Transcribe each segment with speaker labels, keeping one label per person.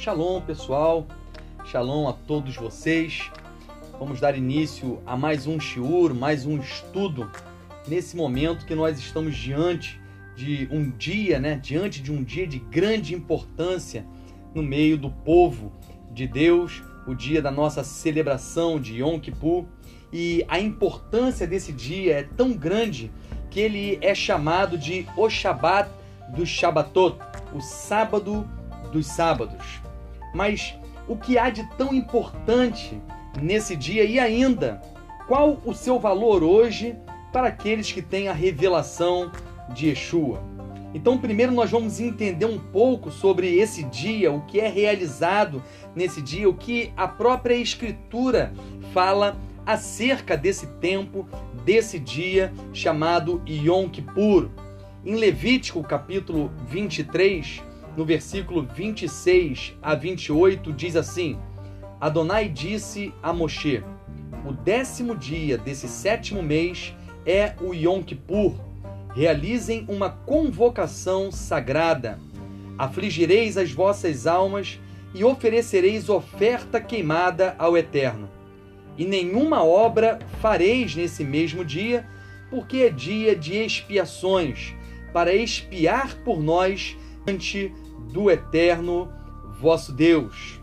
Speaker 1: Shalom, pessoal. Shalom a todos vocês. Vamos dar início a mais um shiur, mais um estudo nesse momento que nós estamos diante de um dia, né, diante de um dia de grande importância no meio do povo de Deus, o dia da nossa celebração de Yom Kippur. E a importância desse dia é tão grande que ele é chamado de o Shabbat dos Shabbatot, o sábado dos sábados. Mas o que há de tão importante nesse dia e ainda qual o seu valor hoje para aqueles que têm a revelação de Yeshua? Então, primeiro nós vamos entender um pouco sobre esse dia, o que é realizado nesse dia, o que a própria Escritura fala acerca desse tempo, desse dia chamado Yom Kippur. Em Levítico, capítulo 23, no versículo 26 a 28, diz assim: Adonai disse a Moshe: O décimo dia desse sétimo mês é o Yom Kippur. Realizem uma convocação sagrada. Afligireis as vossas almas e oferecereis oferta queimada ao Eterno. E nenhuma obra fareis nesse mesmo dia, porque é dia de expiações, para expiar por nós diante do Eterno vosso Deus.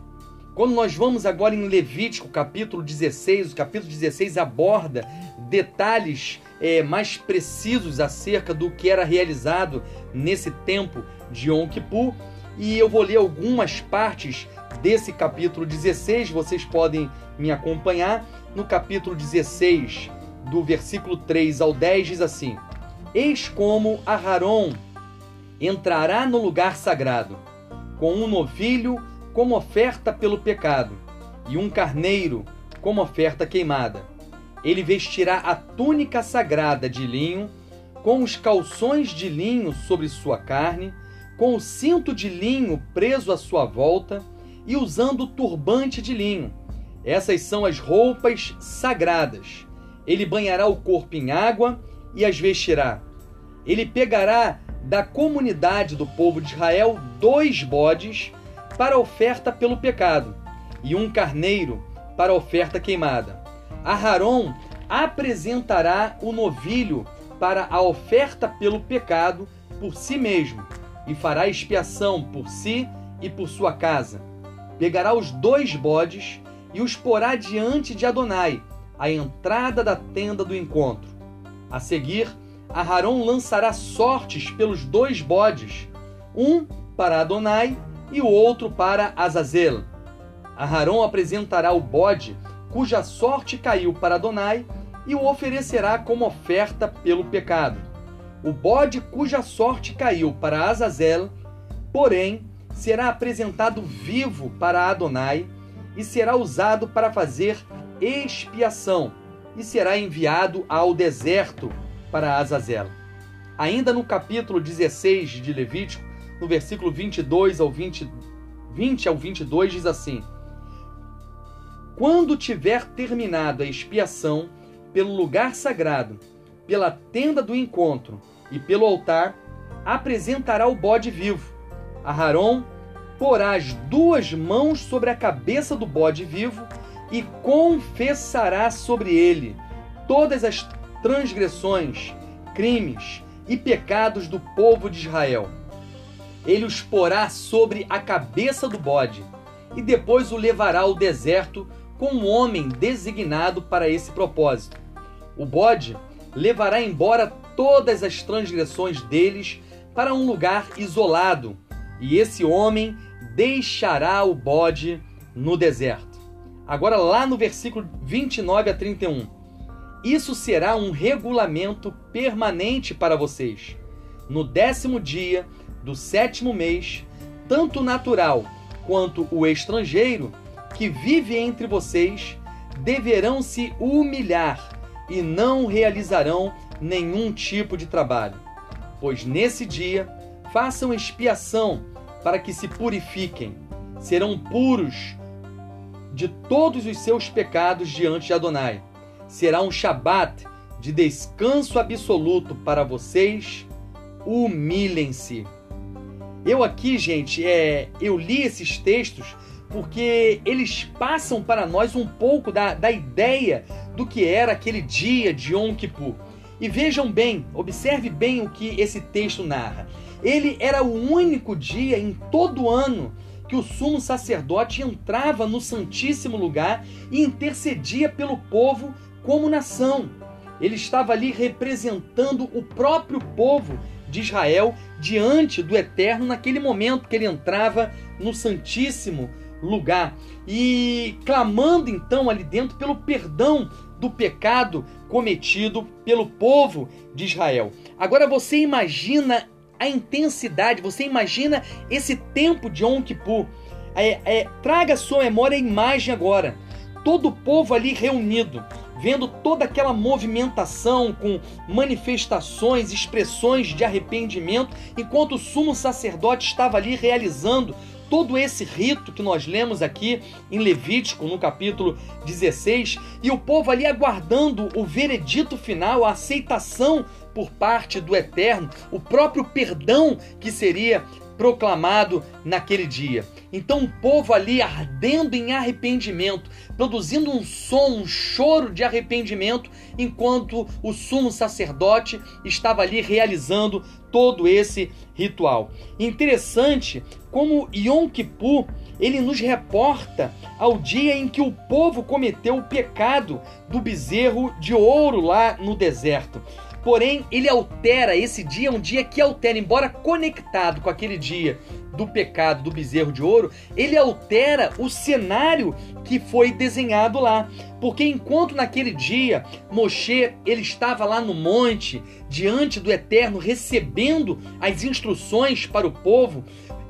Speaker 1: Quando nós vamos agora em Levítico, capítulo 16, o capítulo 16 aborda detalhes é, mais precisos acerca do que era realizado nesse tempo de Yom Kippur. E eu vou ler algumas partes desse capítulo 16, vocês podem me acompanhar. No capítulo 16, do versículo 3 ao 10, diz assim: Eis como Aharon entrará no lugar sagrado, com um novilho como oferta pelo pecado, e um carneiro como oferta queimada. Ele vestirá a túnica sagrada de linho, com os calções de linho sobre sua carne, com o cinto de linho preso à sua volta e usando o turbante de linho. Essas são as roupas sagradas. Ele banhará o corpo em água e as vestirá. Ele pegará da comunidade do povo de Israel dois bodes para oferta pelo pecado e um carneiro para oferta queimada. Aharon apresentará o novilho para a oferta pelo pecado por si mesmo e fará expiação por si e por sua casa. Pegará os dois bodes e os porá diante de Adonai, à entrada da tenda do encontro. A seguir, Aharon lançará sortes pelos dois bodes, um para Adonai e o outro para Azazel. Aharon apresentará o bode cuja sorte caiu para Adonai e o oferecerá como oferta pelo pecado. O bode cuja sorte caiu para Azazel, porém, será apresentado vivo para Adonai e será usado para fazer expiação e será enviado ao deserto para Azazel. Ainda no capítulo 16 de Levítico, no versículo 22 ao 20, 20 ao 22 diz assim: Quando tiver terminado a expiação pelo lugar sagrado, pela tenda do encontro e pelo altar, apresentará o bode vivo. Aharon porá as duas mãos sobre a cabeça do bode vivo e confessará sobre ele todas as transgressões, crimes e pecados do povo de Israel. Ele os porá sobre a cabeça do bode e depois o levará ao deserto com um homem designado para esse propósito. O bode levará embora todas as transgressões deles para um lugar isolado, e esse homem deixará o bode no deserto. Agora, lá no versículo 29 a 31. Isso será um regulamento permanente para vocês. No décimo dia do sétimo mês, tanto o natural quanto o estrangeiro que vive entre vocês deverão se humilhar e não realizarão nenhum tipo de trabalho. Pois nesse dia façam expiação para que se purifiquem. Serão puros de todos os seus pecados diante de Adonai será um Shabat de descanso absoluto para vocês. Humilhem-se. Eu aqui, gente, é, eu li esses textos porque eles passam para nós um pouco da, da ideia do que era aquele dia de Yom Kippur. E vejam bem, observe bem o que esse texto narra. Ele era o único dia em todo ano que o sumo sacerdote entrava no Santíssimo Lugar e intercedia pelo povo como nação. Ele estava ali representando o próprio povo de Israel diante do Eterno naquele momento que ele entrava no Santíssimo lugar e clamando então ali dentro pelo perdão do pecado cometido pelo povo de Israel. Agora você imagina a intensidade, você imagina esse tempo de Yom Kippur. É, é, traga à sua memória a imagem agora. Todo o povo ali reunido, vendo toda aquela movimentação com manifestações, expressões de arrependimento, enquanto o sumo sacerdote estava ali realizando todo esse rito que nós lemos aqui em Levítico, no capítulo 16, e o povo ali aguardando o veredito final, a aceitação por parte do Eterno, o próprio perdão que seria proclamado naquele dia. Então o povo ali ardendo em arrependimento, produzindo um som, um choro de arrependimento, enquanto o sumo sacerdote estava ali realizando todo esse ritual. Interessante como Yom Kippur ele nos reporta ao dia em que o povo cometeu o pecado do bezerro de ouro lá no deserto. Porém, ele altera esse dia, um dia que altera, embora conectado com aquele dia do pecado do bezerro de ouro, ele altera o cenário que foi desenhado lá. Porque enquanto naquele dia Moshe ele estava lá no monte, diante do Eterno, recebendo as instruções para o povo,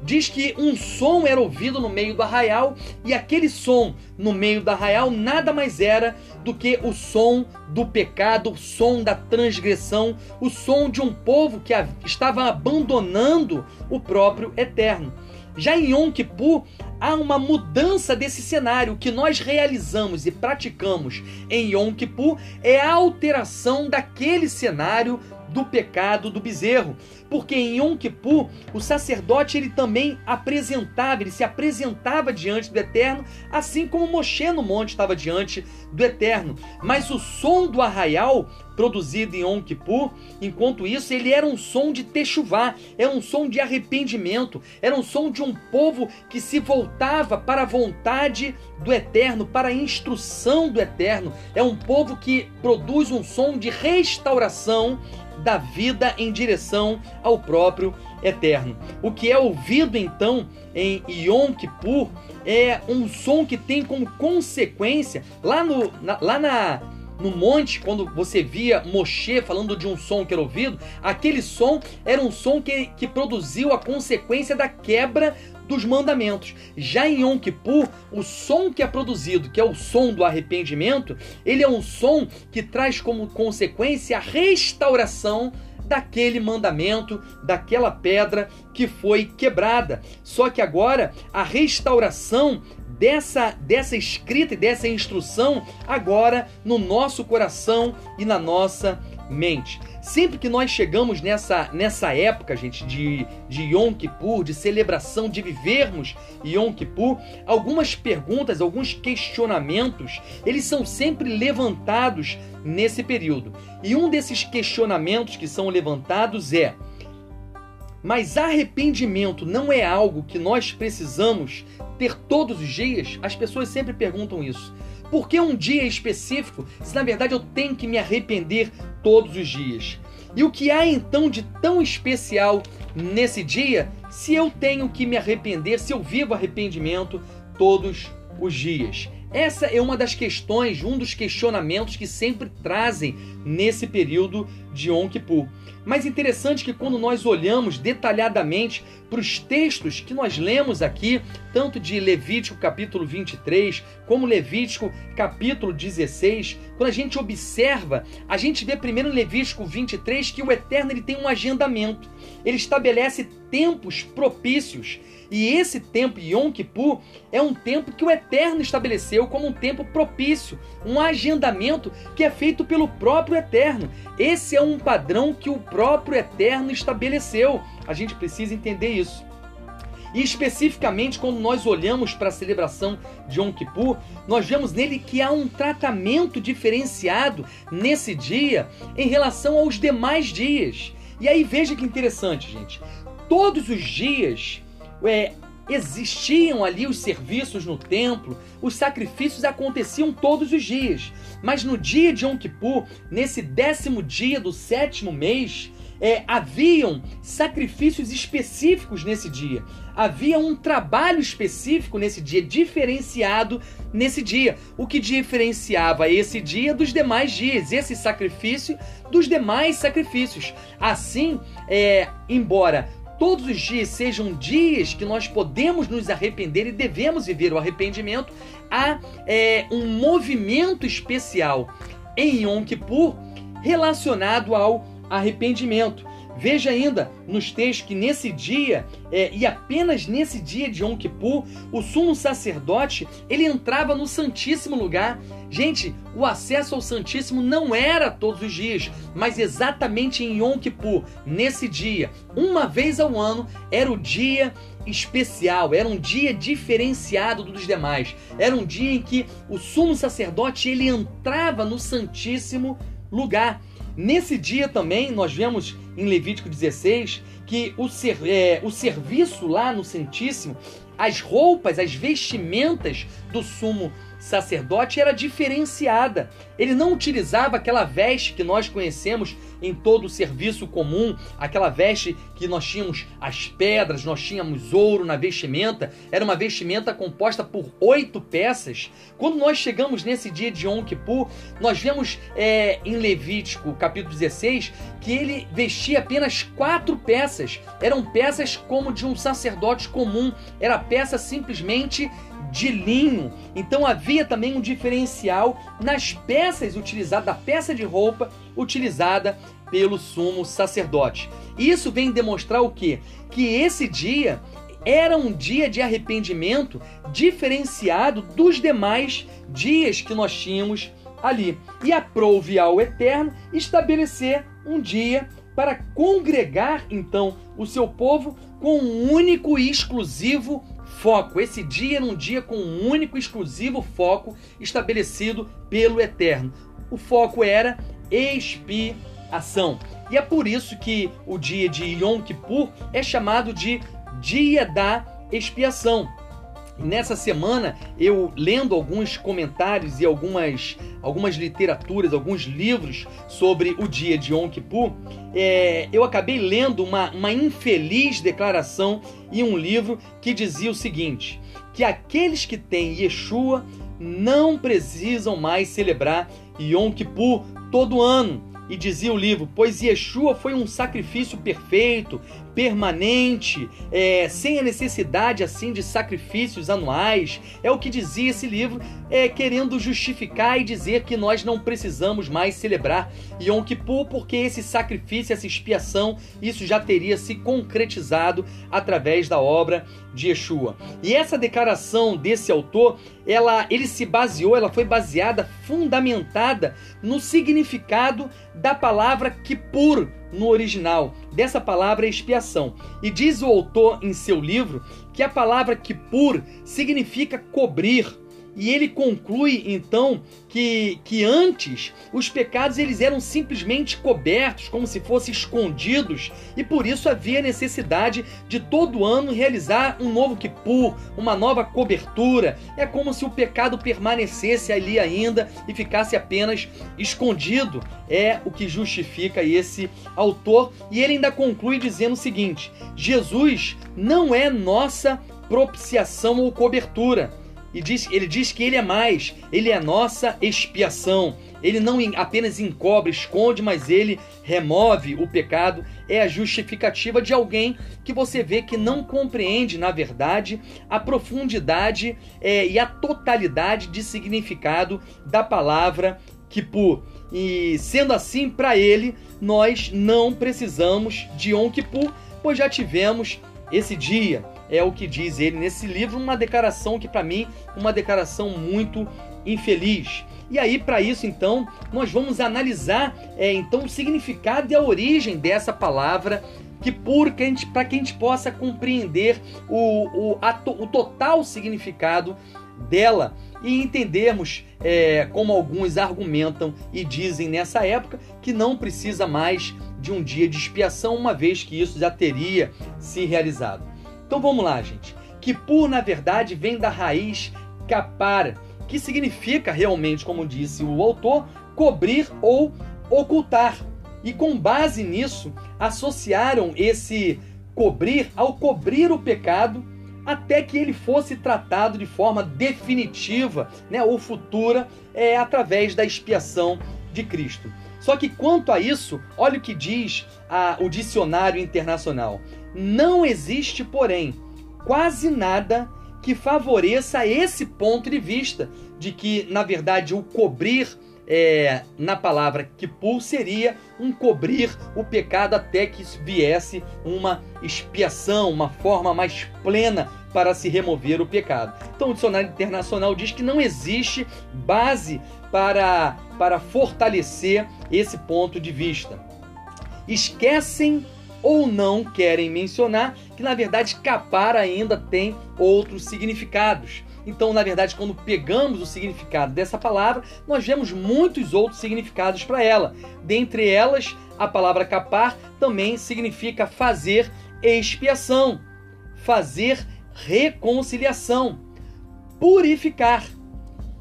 Speaker 1: diz que um som era ouvido no meio do arraial e aquele som no meio do arraial nada mais era do que o som do pecado, o som da transgressão, o som de um povo que estava abandonando o próprio Eterno. Já em Yom Kippur, há uma mudança desse cenário. O que nós realizamos e praticamos em Yom Kippur é a alteração daquele cenário do pecado do bezerro. Porque em Yom Kippur, o sacerdote ele também apresentava, ele se apresentava diante do Eterno, assim como Moshe no monte estava diante do Eterno. Mas o som do arraial produzido em Yom Kippur, enquanto isso, ele era um som de techuvá, era um som de arrependimento, era um som de um povo que se voltava para a vontade do Eterno, para a instrução do Eterno. É um povo que produz um som de restauração da vida em direção ao próprio Eterno. O que é ouvido então em Yom Kippur é um som que tem como consequência, lá, no, na, lá na, no monte, quando você via Moshe falando de um som que era ouvido, aquele som era um som que, que produziu a consequência da quebra dos mandamentos. Já em Yom Kippur, o som que é produzido, que é o som do arrependimento, ele é um som que traz como consequência a restauração daquele mandamento, daquela pedra que foi quebrada. Só que agora a restauração dessa dessa escrita e dessa instrução agora no nosso coração e na nossa mente. Sempre que nós chegamos nessa, nessa época, gente, de, de Yom Kippur, de celebração, de vivermos Yom Kippur, algumas perguntas, alguns questionamentos, eles são sempre levantados nesse período. E um desses questionamentos que são levantados é: mas arrependimento não é algo que nós precisamos ter todos os dias? As pessoas sempre perguntam isso. Por que um dia específico, se na verdade eu tenho que me arrepender todos os dias? E o que há então de tão especial nesse dia se eu tenho que me arrepender, se eu vivo arrependimento todos os dias? Essa é uma das questões, um dos questionamentos que sempre trazem nesse período de Yom Kippur. Mas interessante que quando nós olhamos detalhadamente para os textos que nós lemos aqui, tanto de Levítico capítulo 23, como Levítico capítulo 16, quando a gente observa, a gente vê primeiro em Levítico 23 que o Eterno ele tem um agendamento. Ele estabelece tempos propícios e esse tempo, Yom Kippur, é um tempo que o Eterno estabeleceu como um tempo propício, um agendamento que é feito pelo próprio Eterno. Esse é um padrão que o próprio Eterno estabeleceu. A gente precisa entender isso. E especificamente quando nós olhamos para a celebração de Yom Kippur, nós vemos nele que há um tratamento diferenciado nesse dia em relação aos demais dias. E aí veja que interessante, gente. Todos os dias é, existiam ali os serviços no templo, os sacrifícios aconteciam todos os dias. Mas no dia de Yom Kippur, nesse décimo dia do sétimo mês, é, haviam sacrifícios específicos nesse dia. Havia um trabalho específico nesse dia, diferenciado nesse dia. O que diferenciava esse dia dos demais dias, esse sacrifício dos demais sacrifícios. Assim, é, embora todos os dias sejam dias que nós podemos nos arrepender e devemos viver o arrependimento, há é, um movimento especial em Yom Kippur relacionado ao arrependimento. Veja ainda nos textos que nesse dia, é, e apenas nesse dia de Yom Kippur, o sumo sacerdote, ele entrava no Santíssimo Lugar. Gente, o acesso ao Santíssimo não era todos os dias, mas exatamente em Yom Kippur, nesse dia, uma vez ao ano, era o dia especial, era um dia diferenciado dos demais. Era um dia em que o sumo sacerdote, ele entrava no Santíssimo Lugar. Nesse dia também, nós vemos em Levítico 16 que o, ser, é, o serviço lá no Santíssimo, as roupas, as vestimentas do sumo sacerdote era diferenciada. Ele não utilizava aquela veste que nós conhecemos em todo o serviço comum, aquela veste que nós tínhamos as pedras, nós tínhamos ouro na vestimenta, era uma vestimenta composta por oito peças. Quando nós chegamos nesse dia de Yom Kippur, nós vemos é, em Levítico, capítulo 16, que ele vestia apenas quatro peças. Eram peças como de um sacerdote comum, era peça simplesmente de linho. Então havia também um diferencial nas peças utilizadas, da peça de roupa utilizada pelo sumo sacerdote. Isso vem demonstrar o quê? Que esse dia era um dia de arrependimento diferenciado dos demais dias que nós tínhamos ali. E aprove ao Eterno estabelecer um dia para congregar então o seu povo com um único e exclusivo foco. Esse dia era um dia com um único e exclusivo foco estabelecido pelo Eterno. O foco era expiação. E é por isso que o dia de Yom Kippur é chamado de Dia da Expiação. Nessa semana, eu lendo alguns comentários e algumas, algumas literaturas, alguns livros sobre o dia de Yom Kippur, é, eu acabei lendo uma, uma infeliz declaração em um livro que dizia o seguinte: que aqueles que têm Yeshua não precisam mais celebrar Yom Kippur todo ano. E dizia o livro: Pois Yeshua foi um sacrifício perfeito, permanente, é, sem a necessidade assim de sacrifícios anuais. É o que dizia esse livro, é, querendo justificar e dizer que nós não precisamos mais celebrar Yom Kippur, porque esse sacrifício, essa expiação, isso já teria se concretizado através da obra de Yeshua. E essa declaração desse autor, ela, ele se baseou, ela foi baseada, fundamentada no significado da palavra Kippur no original dessa palavra é expiação. E diz o autor em seu livro que a palavra Kippur significa cobrir, e ele conclui então que, que antes os pecados eles eram simplesmente cobertos, como se fossem escondidos, e por isso havia necessidade de todo ano realizar um novo Kippur, uma nova cobertura. É como se o pecado permanecesse ali ainda e ficasse apenas escondido. É o que justifica esse autor, e ele ainda conclui dizendo o seguinte: Jesus não é nossa propiciação ou cobertura e diz, ele diz que ele é mais, ele é nossa expiação. Ele não apenas encobre, esconde, mas ele remove o pecado. É a justificativa de alguém que você vê que não compreende, na verdade, a profundidade é, e a totalidade de significado da palavra Kippur. E sendo assim, para ele, nós não precisamos de Yom Kippur, pois já tivemos esse dia é o que diz ele nesse livro, uma declaração que para mim uma declaração muito infeliz. E aí, para isso, então, nós vamos analisar é, então o significado e a origem dessa palavra que por para que a gente possa compreender o, o, a, o total significado dela e entendermos é, como alguns argumentam e dizem nessa época que não precisa mais de um dia de expiação, uma vez que isso já teria se realizado. Então vamos lá, gente. Por na verdade vem da raiz capar, que significa realmente, como disse o autor, cobrir ou ocultar. E com base nisso, associaram esse cobrir ao cobrir o pecado até que ele fosse tratado de forma definitiva né, ou futura é, através da expiação de Cristo. Só que quanto a isso, olha o que diz a, o dicionário internacional. Não existe, porém, quase nada que favoreça esse ponto de vista de que, na verdade, o cobrir é, na palavra Kippur seria um cobrir o pecado até que viesse uma expiação, uma forma mais plena para se remover o pecado. Então o dicionário internacional diz que não existe base para, para fortalecer esse ponto de vista. Esquecem ou não querem mencionar que na verdade capar ainda tem outros significados. Então, na verdade, quando pegamos o significado dessa palavra, nós vemos muitos outros significados para ela. Dentre elas, a palavra capar também significa fazer expiação, fazer reconciliação, purificar.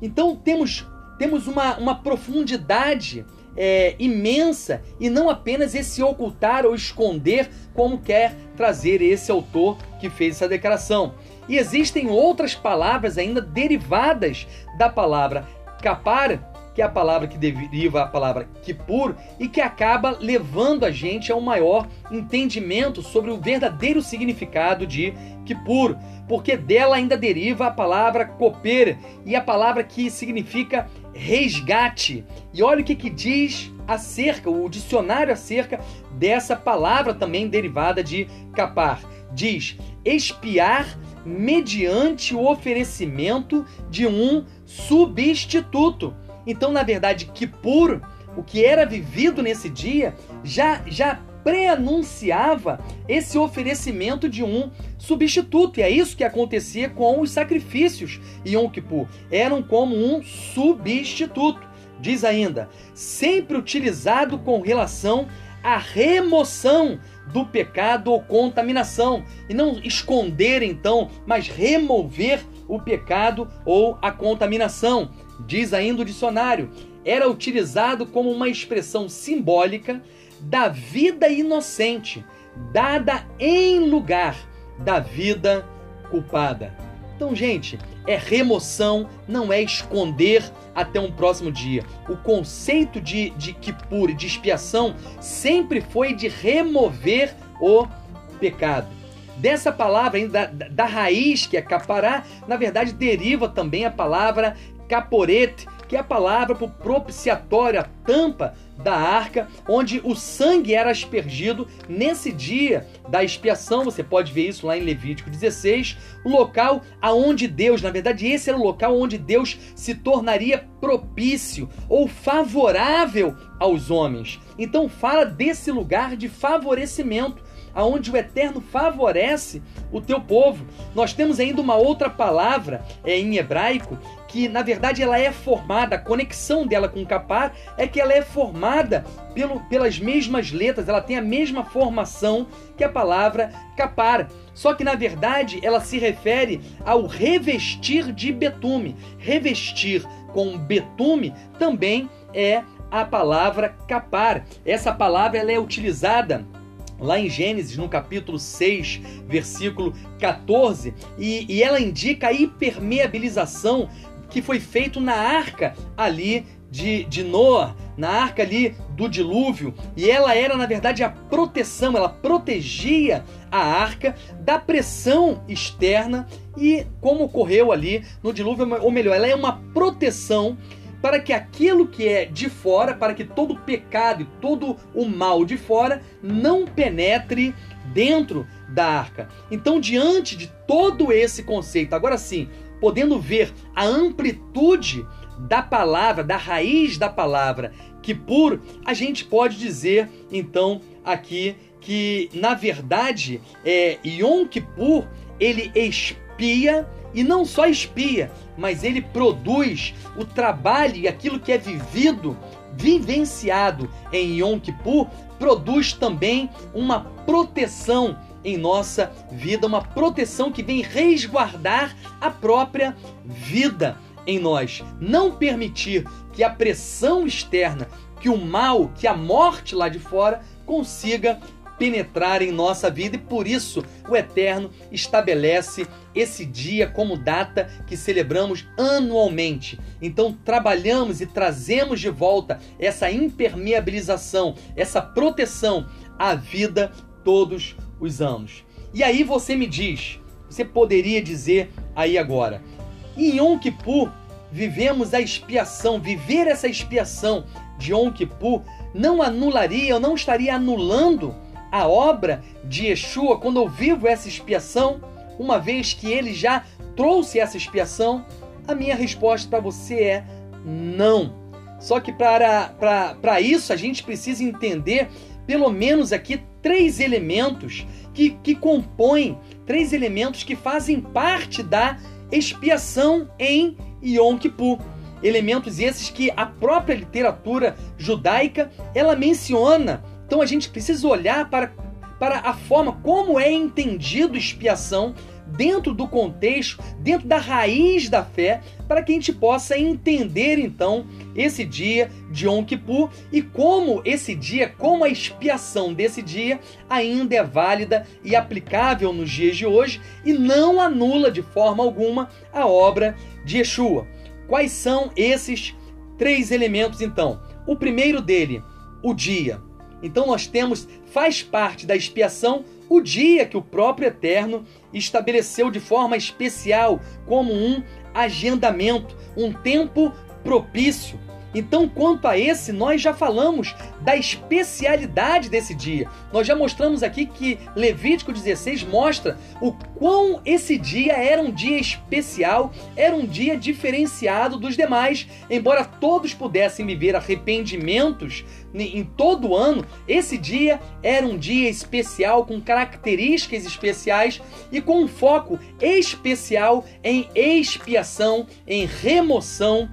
Speaker 1: Então, temos, temos uma, uma profundidade é, imensa e não apenas esse ocultar ou esconder, como quer trazer esse autor que fez essa declaração. E existem outras palavras ainda derivadas da palavra capar, que é a palavra que deriva a palavra kippur e que acaba levando a gente a um maior entendimento sobre o verdadeiro significado de kippur, porque dela ainda deriva a palavra koper e a palavra que significa resgate. E olha o que, que diz acerca, o dicionário acerca dessa palavra também derivada de capar. Diz espiar mediante o oferecimento de um substituto. Então, na verdade, Kippur, o que era vivido nesse dia, já, já preanunciava esse oferecimento de um substituto. E é isso que acontecia com os sacrifícios Yom Kippur. Eram como um substituto. Diz ainda, sempre utilizado com relação à remoção do pecado ou contaminação. E não esconder então, mas remover o pecado ou a contaminação. Diz ainda o dicionário, era utilizado como uma expressão simbólica da vida inocente, dada em lugar da vida culpada. Então, gente, é remoção, não é esconder até um próximo dia. O conceito de, de Kippur, de expiação, sempre foi de remover o pecado. Dessa palavra, da, da raiz que é capará, na verdade deriva também a palavra caporete, que é a palavra para propiciatório, a tampa da arca, onde o sangue era aspergido nesse dia da expiação. Você pode ver isso lá em Levítico 16, o local aonde Deus, na verdade, esse era o local onde Deus se tornaria propício ou favorável aos homens. Então fala desse lugar de favorecimento aonde o Eterno favorece o teu povo. Nós temos ainda uma outra palavra é, em hebraico que na verdade ela é formada, a conexão dela com o capar é que ela é formada pelo, pelas mesmas letras, ela tem a mesma formação que a palavra capar. Só que na verdade ela se refere ao revestir de betume. Revestir com betume também é a palavra capar. Essa palavra ela é utilizada lá em Gênesis, no capítulo 6, versículo 14, e, e ela indica a hipermeabilização que foi feito na arca ali de, de Noah, na arca ali do dilúvio, e ela era na verdade a proteção, ela protegia a arca da pressão externa e como ocorreu ali no dilúvio, ou melhor, ela é uma proteção para que aquilo que é de fora, para que todo o pecado e todo o mal de fora não penetre dentro da arca. Então, diante de todo esse conceito, agora sim, podendo ver a amplitude da palavra, da raiz da palavra, Kippur, a gente pode dizer então aqui que na verdade é Yom Kippur ele expia e não só expia, mas ele produz o trabalho e aquilo que é vivido, vivenciado em Yom Kippur, produz também uma proteção em nossa vida, uma proteção que vem resguardar a própria vida em nós. Não permitir que a pressão externa, que o mal, que a morte lá de fora consiga penetrar em nossa vida e por isso o Eterno estabelece esse dia como data que celebramos anualmente. Então trabalhamos e trazemos de volta essa impermeabilização, essa proteção à vida todos os anos. E aí você me diz, você poderia dizer aí agora, em Yom Kippur vivemos a expiação, viver essa expiação de Yom Kippur não anularia, eu não estaria anulando a obra de Yeshua quando eu vivo essa expiação, uma vez que ele já trouxe essa expiação? A minha resposta para você é não. Só que para isso a gente precisa entender pelo menos aqui três elementos que, que compõem, três elementos que fazem parte da expiação em Yom Kippur. Elementos esses que a própria literatura judaica ela menciona. Então a gente precisa olhar para, para a forma como é entendido expiação dentro do contexto, dentro da raiz da fé, para que a gente possa entender então esse dia de Yom Kippur e como esse dia, como a expiação desse dia ainda é válida e aplicável nos dias de hoje e não anula de forma alguma a obra de Yeshua. Quais são esses três elementos então? O primeiro dele, o dia. Então nós temos, faz parte da expiação, o dia que o próprio Eterno estabeleceu de forma especial como um agendamento, um tempo propício então, quanto a esse, nós já falamos da especialidade desse dia. Nós já mostramos aqui que Levítico 16 mostra o quão esse dia era um dia especial, era um dia diferenciado dos demais. Embora todos pudessem viver arrependimentos em todo ano, esse dia era um dia especial com características especiais e com um foco especial em expiação, em remoção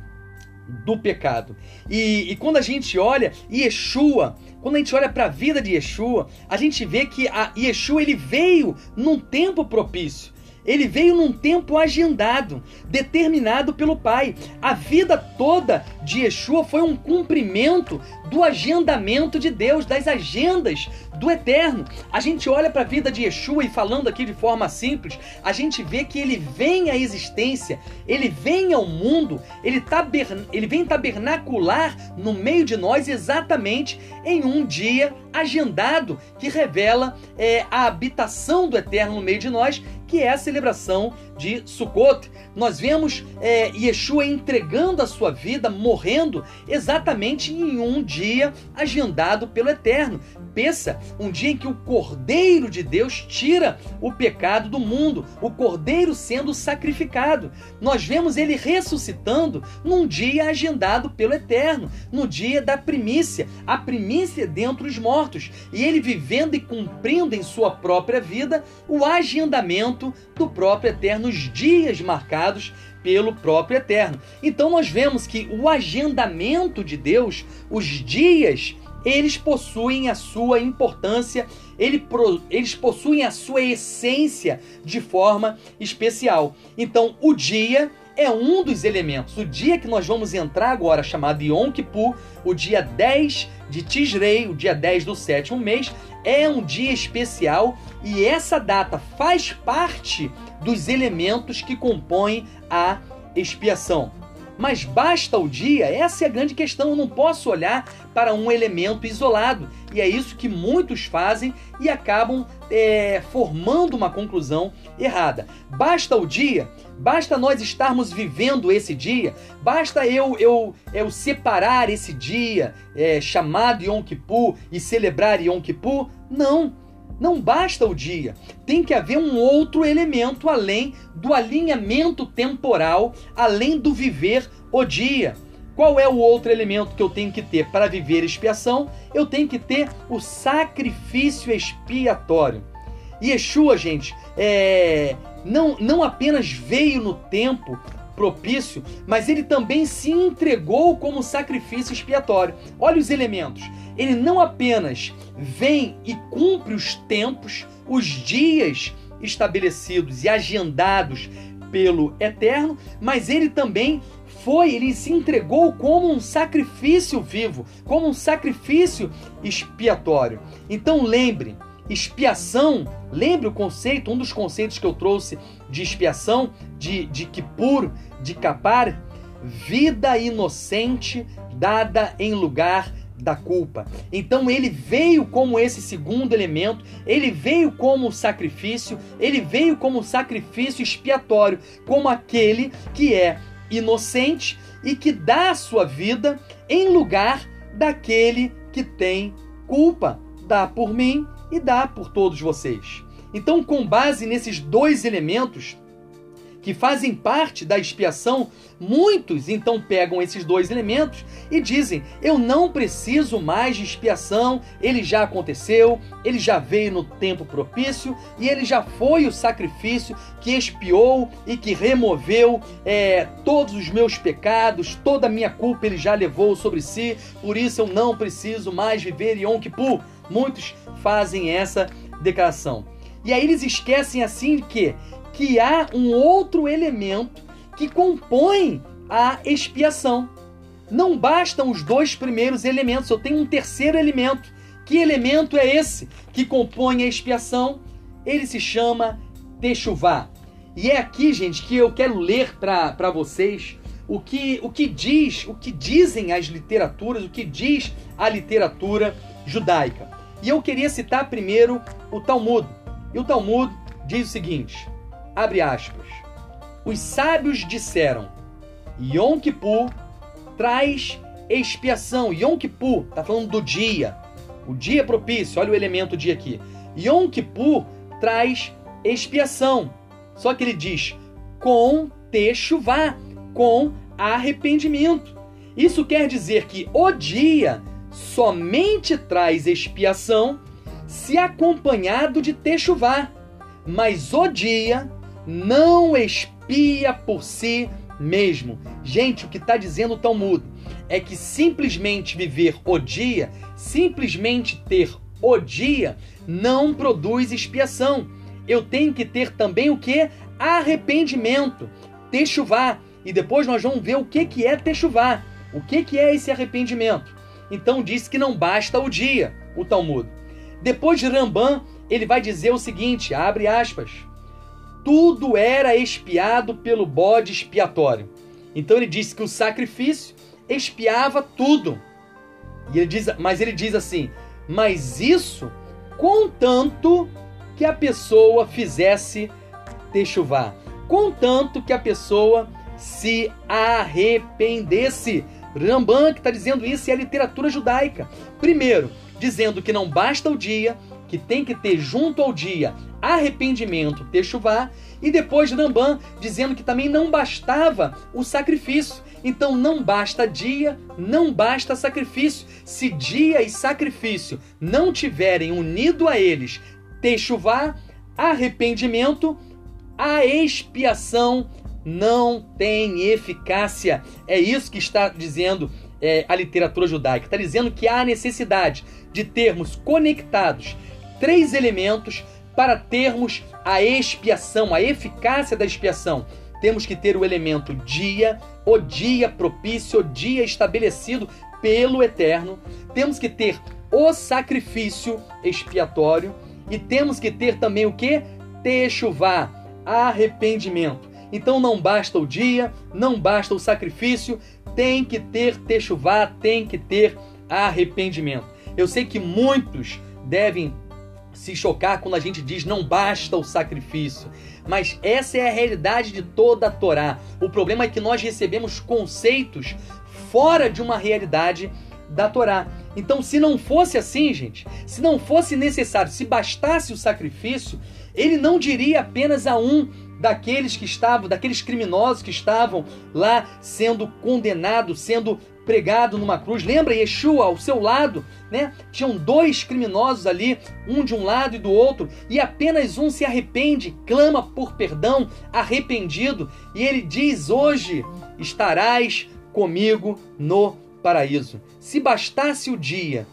Speaker 1: do pecado. E, e, quando a gente olha Yeshua, quando a gente olha para a vida de Yeshua, a gente vê que a Yeshua ele veio num tempo propício. Ele veio num tempo agendado, determinado pelo Pai. A vida toda de Yeshua foi um cumprimento do agendamento de Deus, das agendas do Eterno. A gente olha para a vida de Yeshua e falando aqui de forma simples, a gente vê que ele vem à existência, ele vem ao mundo, ele, taber, ele vem tabernacular no meio de nós exatamente em um dia agendado que revela é, a habitação do Eterno no meio de nós que é a celebração de Sukkot. Nós vemos é, Yeshua entregando a sua vida, morrendo exatamente em um dia agendado pelo Eterno. Um dia em que o Cordeiro de Deus tira o pecado do mundo, o Cordeiro sendo sacrificado. Nós vemos ele ressuscitando num dia agendado pelo Eterno, no dia da primícia, a primícia dentre os mortos, e ele vivendo e cumprindo em sua própria vida o agendamento do próprio Eterno, os dias marcados pelo próprio Eterno. Então nós vemos que o agendamento de Deus, os dias, eles possuem a sua importância, eles possuem a sua essência de forma especial. Então o dia é um dos elementos. O dia que nós vamos entrar agora, chamado Yom Kippur, o dia 10 de Tisrei, o dia 10 do sétimo mês, é um dia especial e essa data faz parte dos elementos que compõem a expiação. Mas basta o dia? Essa é a grande questão. Eu não posso olhar para um elemento isolado. E é isso que muitos fazem e acabam é, formando uma conclusão errada. Basta o dia? Basta nós estarmos vivendo esse dia? Basta eu eu, eu separar esse dia é, chamado Yom Kippur e celebrar Yom Kippur? Não. Não basta o dia, tem que haver um outro elemento além do alinhamento temporal, além do viver o dia. Qual é o outro elemento que eu tenho que ter para viver expiação? Eu tenho que ter o sacrifício expiatório. E Yeshua, gente, é, não, não apenas veio no tempo propício, mas ele também se entregou como sacrifício expiatório. Olha os elementos. Ele não apenas vem e cumpre os tempos, os dias estabelecidos e agendados pelo Eterno, mas ele também foi, ele se entregou como um sacrifício vivo, como um sacrifício expiatório. Então lembre, expiação, lembre o conceito, um dos conceitos que eu trouxe de expiação, de, de Kippur, de Kapar, vida inocente dada em lugar da culpa. Então ele veio como esse segundo elemento, ele veio como sacrifício, ele veio como sacrifício expiatório, como aquele que é inocente e que dá a sua vida em lugar daquele que tem culpa. Dá por mim e dá por todos vocês. Então, com base nesses dois elementos, que fazem parte da expiação, muitos então pegam esses dois elementos e dizem: Eu não preciso mais de expiação, ele já aconteceu, ele já veio no tempo propício e ele já foi o sacrifício que expiou e que removeu é, todos os meus pecados, toda a minha culpa ele já levou sobre si, por isso eu não preciso mais viver Yom Kippur. Muitos fazem essa declaração. E aí eles esquecem assim que que há um outro elemento que compõe a expiação. Não bastam os dois primeiros elementos, eu tenho um terceiro elemento. Que elemento é esse que compõe a expiação? Ele se chama Techuvá. E é aqui, gente, que eu quero ler para vocês o que, o que diz, o que dizem as literaturas, o que diz a literatura judaica. E eu queria citar primeiro o Talmud. E o Talmud diz o seguinte: abre aspas. Os sábios disseram: Yom Kippur traz expiação. Yom Kippur está falando do dia, o dia propício. Olha o elemento dia aqui. Yom Kippur traz expiação. Só que ele diz com techuvá, com arrependimento. Isso quer dizer que o dia somente traz expiação se acompanhado de techuvá, mas o dia não expia por si mesmo. Gente, o que está dizendo o Talmud é que simplesmente viver o dia, simplesmente ter o dia, não produz expiação. Eu tenho que ter também o que? Arrependimento, techuvá. E depois nós vamos ver o que, que é techuvá. O que, que é esse arrependimento? Então diz que não basta o dia, o Talmud. Depois de Ramban, ele vai dizer o seguinte, abre aspas, tudo era expiado pelo bode expiatório. Então ele disse que o sacrifício expiava tudo. E ele diz, mas ele diz assim: mas isso contanto que a pessoa fizesse techuvá, contanto que a pessoa se arrependesse. Ramban que está dizendo isso é a literatura judaica. Primeiro, dizendo que não basta o dia, que tem que ter junto ao dia arrependimento, techuvá, e depois Ramban dizendo que também não bastava o sacrifício. Então não basta dia, não basta sacrifício. Se dia e sacrifício não tiverem unido a eles techuvá, arrependimento, a expiação não tem eficácia. É isso que está dizendo é, a literatura judaica. Está dizendo que há necessidade de termos conectados três elementos para termos a expiação, a eficácia da expiação. Temos que ter o elemento dia, o dia propício, o dia estabelecido pelo Eterno. Temos que ter o sacrifício expiatório e temos que ter também o que? Techuvá, arrependimento. Então não basta o dia, não basta o sacrifício, tem que ter techuvá, tem que ter arrependimento. Eu sei que muitos devem se chocar quando a gente diz não basta o sacrifício. Mas essa é a realidade de toda a Torá. O problema é que nós recebemos conceitos fora de uma realidade da Torá. Então, se não fosse assim, gente, se não fosse necessário, se bastasse o sacrifício, ele não diria apenas a um daqueles que estavam, daqueles criminosos que estavam lá sendo condenados, sendo pregado numa cruz. Lembra Yeshua ao seu lado, né? Tinham dois criminosos ali, um de um lado e do outro, e apenas um se arrepende, clama por perdão, arrependido, e ele diz: "Hoje estarás comigo no paraíso". Se bastasse o dia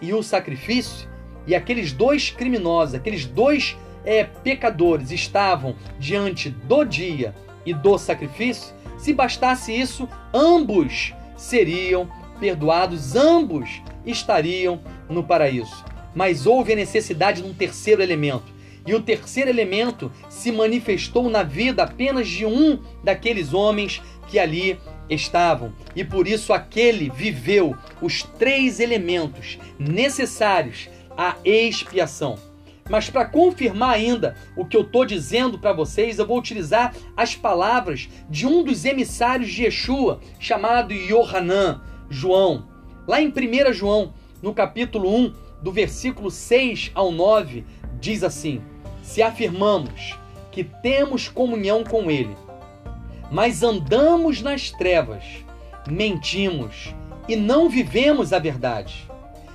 Speaker 1: e o sacrifício, e aqueles dois criminosos, aqueles dois é, pecadores estavam diante do dia e do sacrifício, se bastasse isso, ambos seriam perdoados, ambos estariam no paraíso. Mas houve a necessidade de um terceiro elemento. E o terceiro elemento se manifestou na vida apenas de um daqueles homens que ali estavam. E por isso aquele viveu os três elementos necessários à expiação. Mas para confirmar ainda o que eu estou dizendo para vocês, eu vou utilizar as palavras de um dos emissários de Yeshua, chamado Yohanan, João. Lá em 1 João, no capítulo 1, do versículo 6 ao 9, diz assim: Se afirmamos que temos comunhão com Ele, mas andamos nas trevas, mentimos e não vivemos a verdade.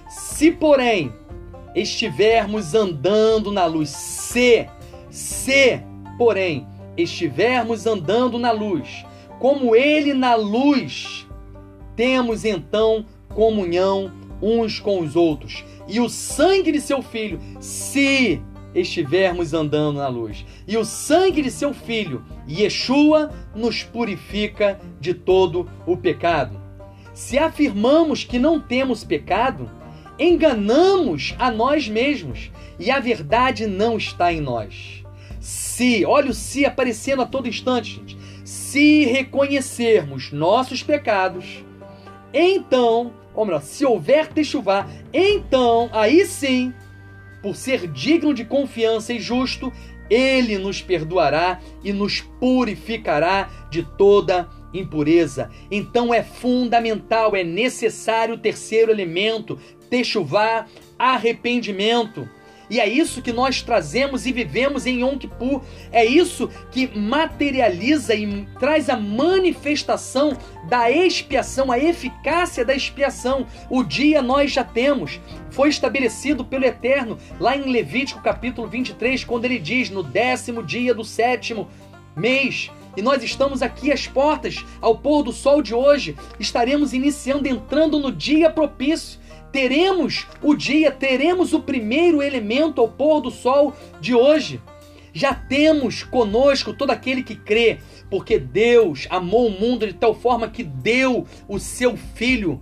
Speaker 1: Se, porém, estivermos andando na luz, se, se, porém, estivermos andando na luz, como Ele na luz, temos então comunhão uns com os outros. E o sangue de seu filho, se estivermos andando na luz. E o sangue de seu filho, Yeshua, nos purifica de todo o pecado. Se afirmamos que não temos pecado, enganamos a nós mesmos e a verdade não está em nós. Se, olha o se aparecendo a todo instante, gente. Se reconhecermos nossos pecados, então, ou melhor, se houver techuvá, então, aí sim, por ser digno de confiança e justo, ele nos perdoará e nos purificará de toda impureza. Então é fundamental, é necessário o terceiro elemento, techuvá, arrependimento. E é isso que nós trazemos e vivemos em Yom Kippur. É isso que materializa e traz a manifestação da expiação, a eficácia da expiação. O dia nós já temos. Foi estabelecido pelo Eterno lá em Levítico capítulo 23, quando ele diz: No décimo dia do sétimo mês. E nós estamos aqui às portas, ao pôr do sol de hoje. Estaremos iniciando, entrando no dia propício teremos o dia, teremos o primeiro elemento ao pôr do sol de hoje. Já temos conosco todo aquele que crê, porque Deus amou o mundo de tal forma que deu o seu Filho,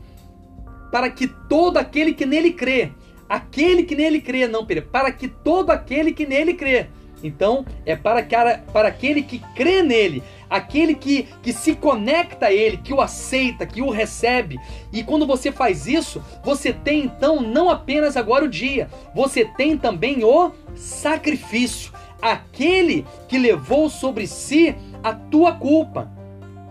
Speaker 1: para que todo aquele que nele crê, aquele que nele crê, não, para que todo aquele que nele crê. Então, é para, para aquele que crê nele, aquele que, que se conecta a Ele, que o aceita, que o recebe. E quando você faz isso, você tem então não apenas agora o dia, você tem também o sacrifício, aquele que levou sobre si a tua culpa.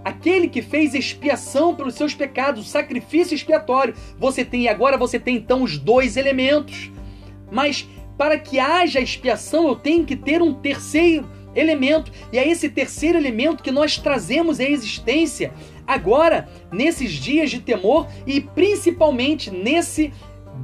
Speaker 1: Aquele que fez expiação pelos seus pecados, sacrifício expiatório. Você tem agora você tem então os dois elementos. Mas para que haja expiação, eu tenho que ter um terceiro elemento. E é esse terceiro elemento que nós trazemos à existência agora, nesses dias de temor e principalmente nesse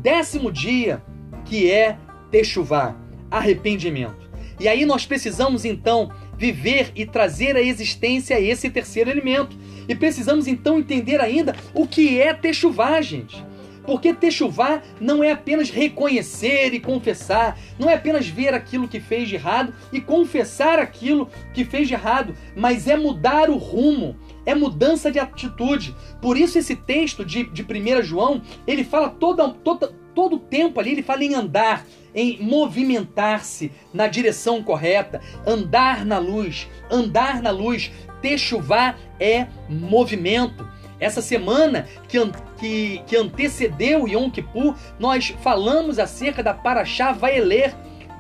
Speaker 1: décimo dia, que é Techuvá, arrependimento. E aí nós precisamos então viver e trazer à existência esse terceiro elemento. E precisamos então entender ainda o que é Techuvá, gente. Porque techuvá não é apenas reconhecer e confessar, não é apenas ver aquilo que fez de errado e confessar aquilo que fez de errado, mas é mudar o rumo, é mudança de atitude. Por isso esse texto de, de 1 João, ele fala todo, todo, todo o tempo ali, ele fala em andar, em movimentar-se na direção correta, andar na luz, andar na luz. Techuvá é movimento. Essa semana que, que, que antecedeu Yom Kippur, nós falamos acerca da Paraxá Vaeler,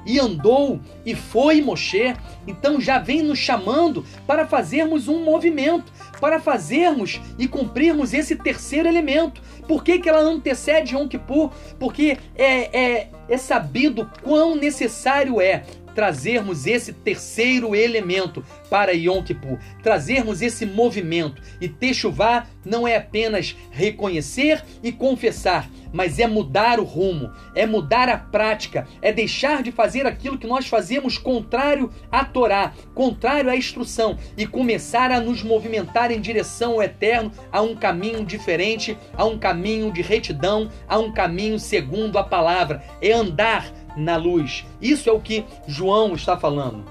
Speaker 1: e andou e foi Moshe, então já vem nos chamando para fazermos um movimento, para fazermos e cumprirmos esse terceiro elemento. Por que, que ela antecede Yom Kippur? Porque é, é, é sabido quão necessário é trazermos esse terceiro elemento para Yom Kippur, trazermos esse movimento. E Techuvá não é apenas reconhecer e confessar, mas é mudar o rumo, é mudar a prática, é deixar de fazer aquilo que nós fazemos contrário à Torá, contrário à instrução e começar a nos movimentar em direção ao eterno, a um caminho diferente, a um caminho de retidão, a um caminho segundo a palavra, é andar na luz. Isso é o que João está falando.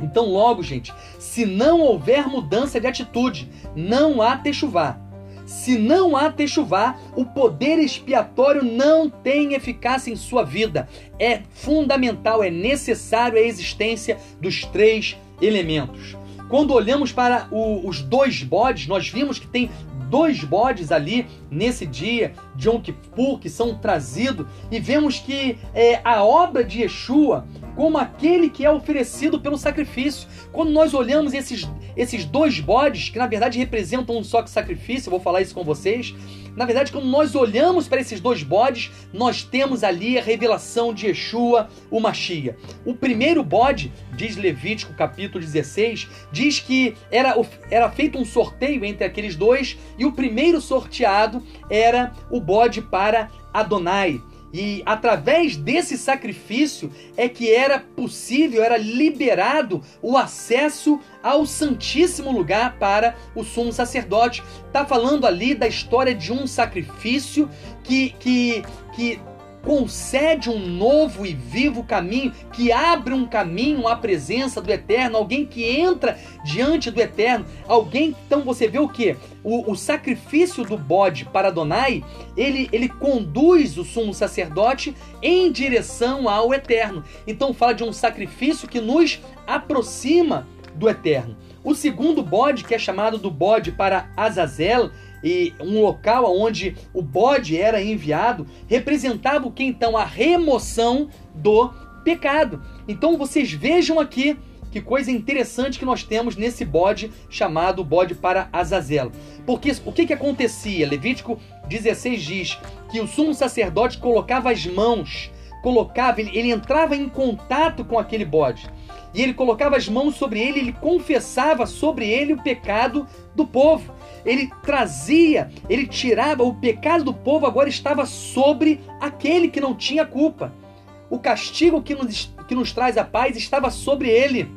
Speaker 1: Então, logo, gente, se não houver mudança de atitude, não há techuvá. Se não há techuvá, o poder expiatório não tem eficácia em sua vida. É fundamental, é necessário a existência dos três elementos. Quando olhamos para o, os dois bodes, nós vimos que tem dois bodes ali nesse dia de Yom Kippur que são trazidos e vemos que é, a obra de Yeshua como aquele que é oferecido pelo sacrifício. Quando nós olhamos esses, esses dois bodes, que na verdade representam um só sacrifício, eu vou falar isso com vocês, na verdade, quando nós olhamos para esses dois bodes, nós temos ali a revelação de Yeshua, o Machia. O primeiro bode, diz Levítico capítulo 16, diz que era, era feito um sorteio entre aqueles dois e o primeiro sorteado era o bode para Adonai. E através desse sacrifício é que era possível, era liberado o acesso ao Santíssimo Lugar para o sumo sacerdote. Está falando ali da história de um sacrifício que, que, que concede um novo e vivo caminho, que abre um caminho à presença do Eterno, alguém que entra diante do Eterno, alguém, então você vê o que? O, o, sacrifício do bode para Adonai, ele, ele conduz o sumo sacerdote em direção ao Eterno. Então fala de um sacrifício que nos aproxima do Eterno. O segundo bode, que é chamado do bode para Azazel, e um local onde o bode era enviado, representava o que então? A remoção do pecado. Então vocês vejam aqui que coisa interessante que nós temos nesse bode chamado bode para Azazel. Porque o que, que acontecia? Levítico 16 diz que o sumo sacerdote colocava as mãos, colocava, ele, ele entrava em contato com aquele bode. E ele colocava as mãos sobre ele, ele confessava sobre ele o pecado do povo ele trazia, ele tirava o pecado do povo, agora estava sobre aquele que não tinha culpa. O castigo que nos, que nos traz a paz estava sobre ele.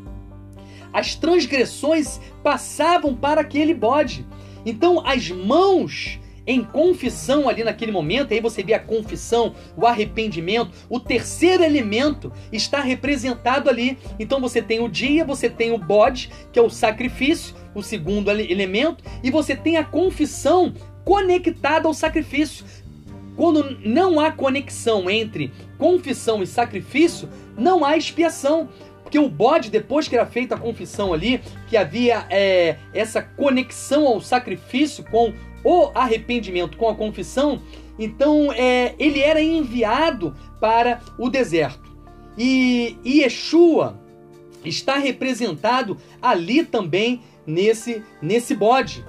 Speaker 1: As transgressões passavam para aquele bode. Então, as mãos em confissão ali naquele momento, aí você vê a confissão, o arrependimento, o terceiro elemento está representado ali. Então você tem o dia, você tem o bode, que é o sacrifício, o segundo elemento, e você tem a confissão conectada ao sacrifício. Quando não há conexão entre confissão e sacrifício, não há expiação. Porque o bode, depois que era feita a confissão ali, que havia é, essa conexão ao sacrifício com o arrependimento, com a confissão, então é, ele era enviado para o deserto. E, Yeshua está representado ali também nesse, nesse bode.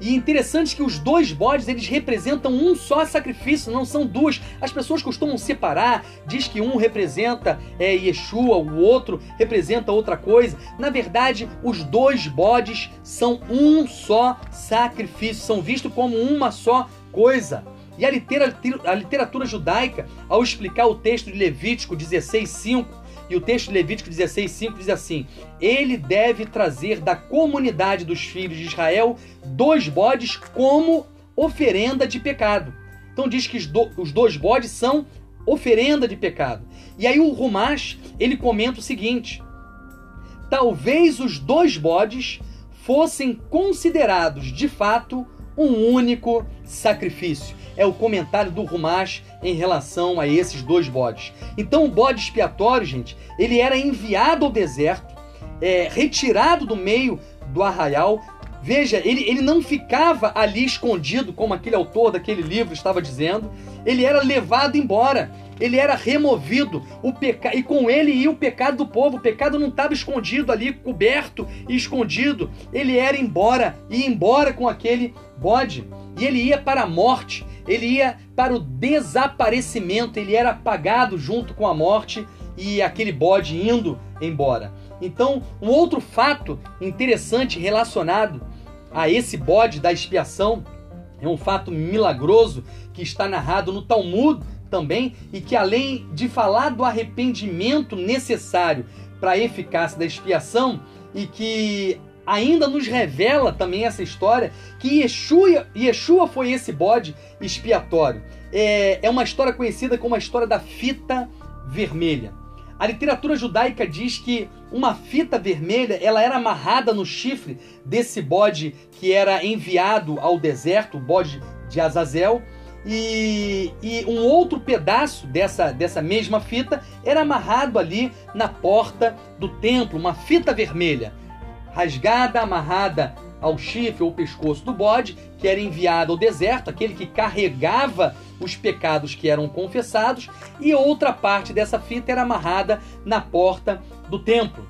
Speaker 1: E interessante que os dois bodes eles representam um só sacrifício, não são duas. As pessoas costumam separar, diz que um representa é, Yeshua, o outro representa outra coisa. Na verdade, os dois bodes são um só sacrifício, são vistos como uma só coisa. E a literatura, a literatura judaica, ao explicar o texto de Levítico 16:5, e o texto de Levítico 16:5 diz assim: Ele deve trazer da comunidade dos filhos de Israel dois bodes como oferenda de pecado. Então diz que os dois bodes são oferenda de pecado. E aí o Rumash, ele comenta o seguinte: Talvez os dois bodes fossem considerados de fato um único sacrifício é o comentário do Rumash em relação a esses dois bodes. Então o bode expiatório, gente, ele era enviado ao deserto, é, retirado do meio do arraial. Veja, ele, ele não ficava ali escondido, como aquele autor daquele livro estava dizendo. Ele era levado embora ele era removido, o peca... e com ele ia o pecado do povo. O pecado não estava escondido ali, coberto e escondido. Ele era embora, ia embora com aquele bode. E ele ia para a morte ele ia para o desaparecimento, ele era apagado junto com a morte e aquele bode indo embora. Então, um outro fato interessante relacionado a esse bode da expiação é um fato milagroso que está narrado no Talmud também e que além de falar do arrependimento necessário para a eficácia da expiação e que ainda nos revela também essa história que Yeshua, Yeshua foi esse bode expiatório. É, é uma história conhecida como a história da fita vermelha. A literatura judaica diz que uma fita vermelha ela era amarrada no chifre desse bode que era enviado ao deserto, o bode de Azazel, e, e, um outro pedaço dessa, dessa mesma fita era amarrado ali na porta do templo, uma fita vermelha, rasgada, amarrada ao chifre ou pescoço do bode, que era enviado ao deserto, aquele que carregava os pecados que eram confessados, e outra parte dessa fita era amarrada na porta do templo.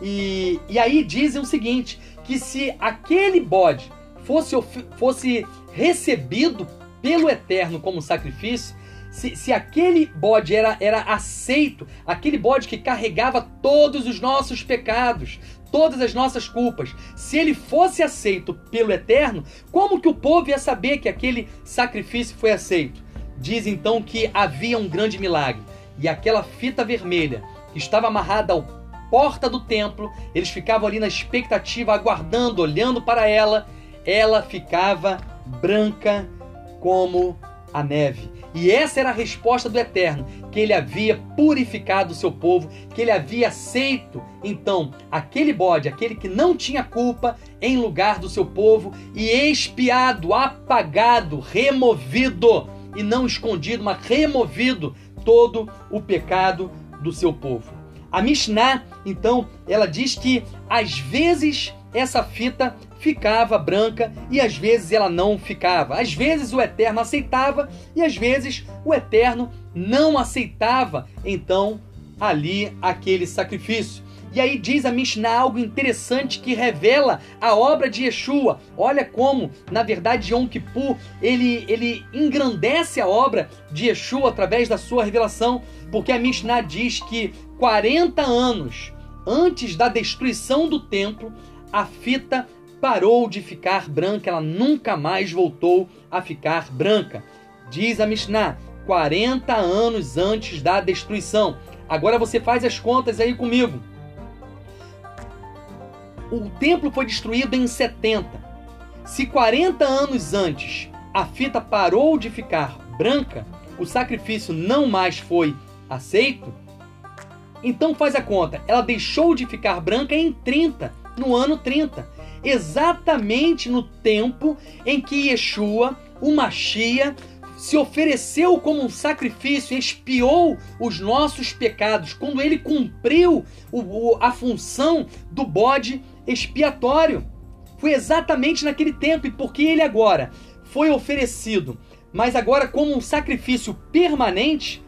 Speaker 1: E, e aí dizem o seguinte: que se aquele bode fosse, fosse recebido pelo Eterno como sacrifício, se, se aquele bode era, era aceito, aquele bode que carregava todos os nossos pecados, todas as nossas culpas, se ele fosse aceito pelo Eterno, como que o povo ia saber que aquele sacrifício foi aceito? Diz então que havia um grande milagre e aquela fita vermelha que estava amarrada à porta do templo, eles ficavam ali na expectativa, aguardando, olhando para ela, ela ficava branca como a neve. E essa era a resposta do Eterno, que ele havia purificado o seu povo, que ele havia aceito, então, aquele bode, aquele que não tinha culpa, em lugar do seu povo, e expiado, apagado, removido, e não escondido, mas removido todo o pecado do seu povo. A Mishnah, então, ela diz que às vezes essa fita ficava branca e às vezes ela não ficava. Às vezes o Eterno aceitava e às vezes o Eterno não aceitava, então, ali aquele sacrifício. E aí diz a Mishnah algo interessante que revela a obra de Yeshua. Olha como, na verdade, Yom Kippur, ele, ele engrandece a obra de Yeshua através da sua revelação, porque a Mishnah diz que 40 anos antes da destruição do templo, a fita parou de ficar branca, ela nunca mais voltou a ficar branca. Diz a Mishnah, 40 anos antes da destruição. Agora você faz as contas aí comigo. O templo foi destruído em 70. Se 40 anos antes a fita parou de ficar branca, o sacrifício não mais foi aceito, então faz a conta, ela deixou de ficar branca em 30 no ano 30, exatamente no tempo em que Yeshua, o Machia, se ofereceu como um sacrifício, expiou os nossos pecados, quando ele cumpriu o, o, a função do bode expiatório. Foi exatamente naquele tempo, e porque ele agora foi oferecido, mas agora como um sacrifício permanente,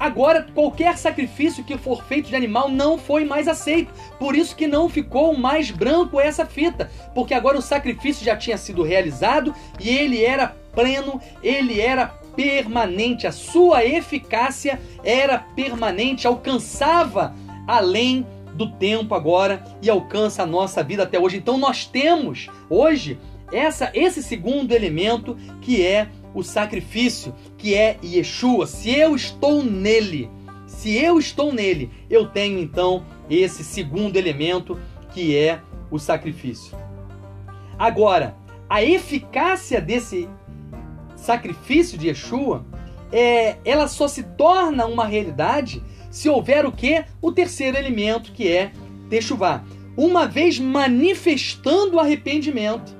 Speaker 1: Agora, qualquer sacrifício que for feito de animal não foi mais aceito. Por isso que não ficou mais branco essa fita. Porque agora o sacrifício já tinha sido realizado e ele era pleno, ele era permanente. A sua eficácia era permanente, alcançava além do tempo agora e alcança a nossa vida até hoje. Então nós temos hoje essa esse segundo elemento que é o sacrifício que é Yeshua. Se eu estou nele, se eu estou nele, eu tenho então esse segundo elemento que é o sacrifício. Agora, a eficácia desse sacrifício de Yeshua é, ela só se torna uma realidade se houver o que? O terceiro elemento que é Techuvá. Uma vez manifestando o arrependimento,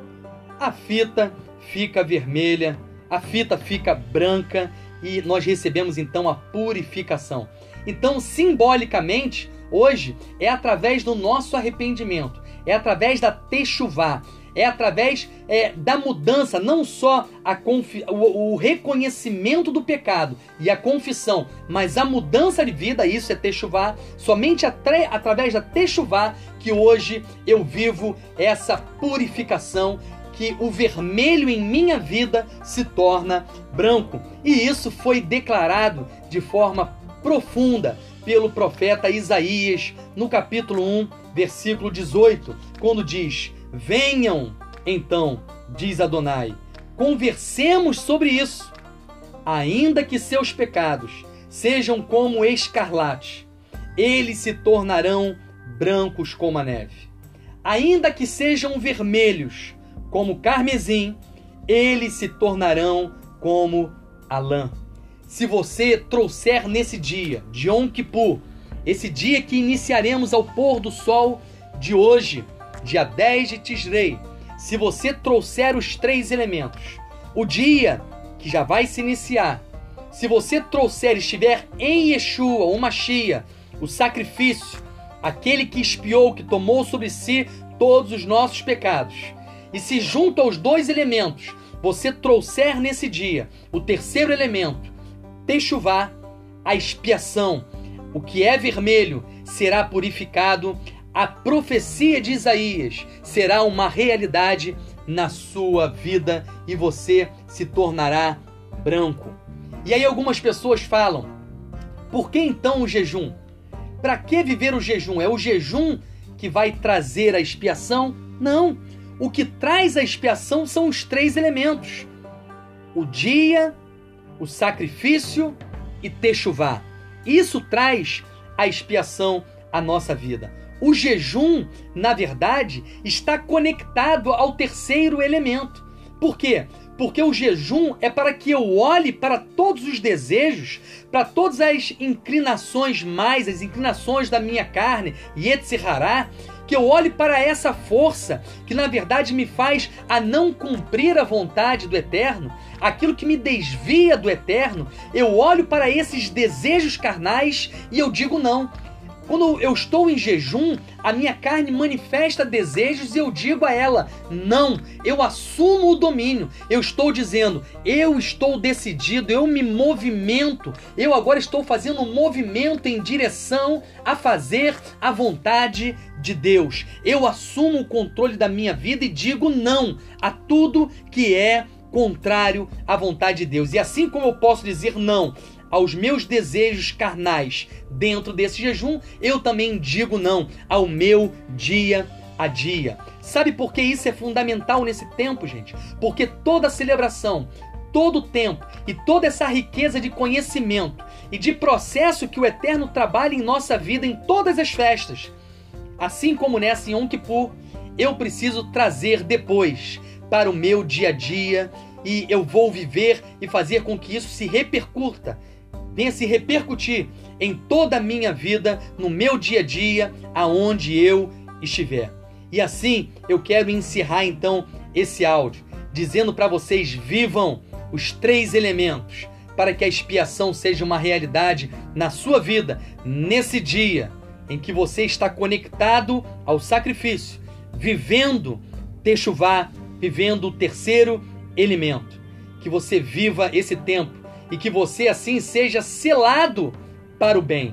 Speaker 1: a fita fica vermelha, a fita fica branca e nós recebemos então a purificação. Então, simbolicamente, hoje é através do nosso arrependimento, é através da techuvá, é através é, da mudança, não só a o, o, reconhecimento do pecado e a confissão, mas a mudança de vida, isso é techuvá, somente através da techuvá que hoje eu vivo essa purificação que o vermelho em minha vida se torna branco. E isso foi declarado de forma profunda pelo profeta Isaías no capítulo 1, versículo 18, quando diz: Venham, então, diz Adonai, conversemos sobre isso, ainda que seus pecados sejam como escarlate, eles se tornarão brancos como a neve. Ainda que sejam vermelhos como carmesim, eles se tornarão como a lã. Se você trouxer nesse dia de Yom Kippur, esse dia que iniciaremos ao pôr do sol de hoje, dia 10 de Tisrei, se você trouxer os três elementos, o dia que já vai se iniciar, se você trouxer estiver em Yeshua, o Mashiach, o sacrifício, aquele que expiou, que tomou sobre si todos os nossos pecados, e se junto aos dois elementos você trouxer nesse dia o terceiro elemento, techuvá, a expiação, o que é vermelho será purificado, a profecia de Isaías será uma realidade na sua vida e você se tornará branco. E aí algumas pessoas falam: por que então o jejum? Para que viver o jejum? É o jejum que vai trazer a expiação? Não. O que traz a expiação são os três elementos: o dia, o sacrifício e techuvá. Isso traz a expiação à nossa vida. O jejum, na verdade, está conectado ao terceiro elemento. Por quê? Porque o jejum é para que eu olhe para todos os desejos, para todas as inclinações mais, as inclinações da minha carne, Yetzirará, que eu olhe para essa força que na verdade me faz a não cumprir a vontade do eterno, aquilo que me desvia do eterno, eu olho para esses desejos carnais e eu digo não. Quando eu estou em jejum, a minha carne manifesta desejos e eu digo a ela: não, eu assumo o domínio. Eu estou dizendo, eu estou decidido, eu me movimento, eu agora estou fazendo um movimento em direção a fazer a vontade de Deus. Eu assumo o controle da minha vida e digo não a tudo que é contrário à vontade de Deus. E assim como eu posso dizer não aos meus desejos carnais dentro desse jejum, eu também digo não ao meu dia a dia. Sabe por que isso é fundamental nesse tempo, gente? Porque toda celebração, todo tempo e toda essa riqueza de conhecimento e de processo que o Eterno trabalha em nossa vida em todas as festas, assim como nessa em Yom Kippur, eu preciso trazer depois para o meu dia a dia e eu vou viver e fazer com que isso se repercuta venha se repercutir em toda a minha vida, no meu dia a dia, aonde eu estiver. E assim eu quero encerrar então esse áudio, dizendo para vocês: vivam os três elementos para que a expiação seja uma realidade na sua vida, nesse dia em que você está conectado ao sacrifício, vivendo Techuvá, vivendo o terceiro elemento. Que você viva esse tempo e que você assim seja selado para o bem.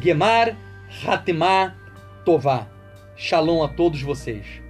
Speaker 1: Gemar Hatemah Tová. Shalom a todos vocês.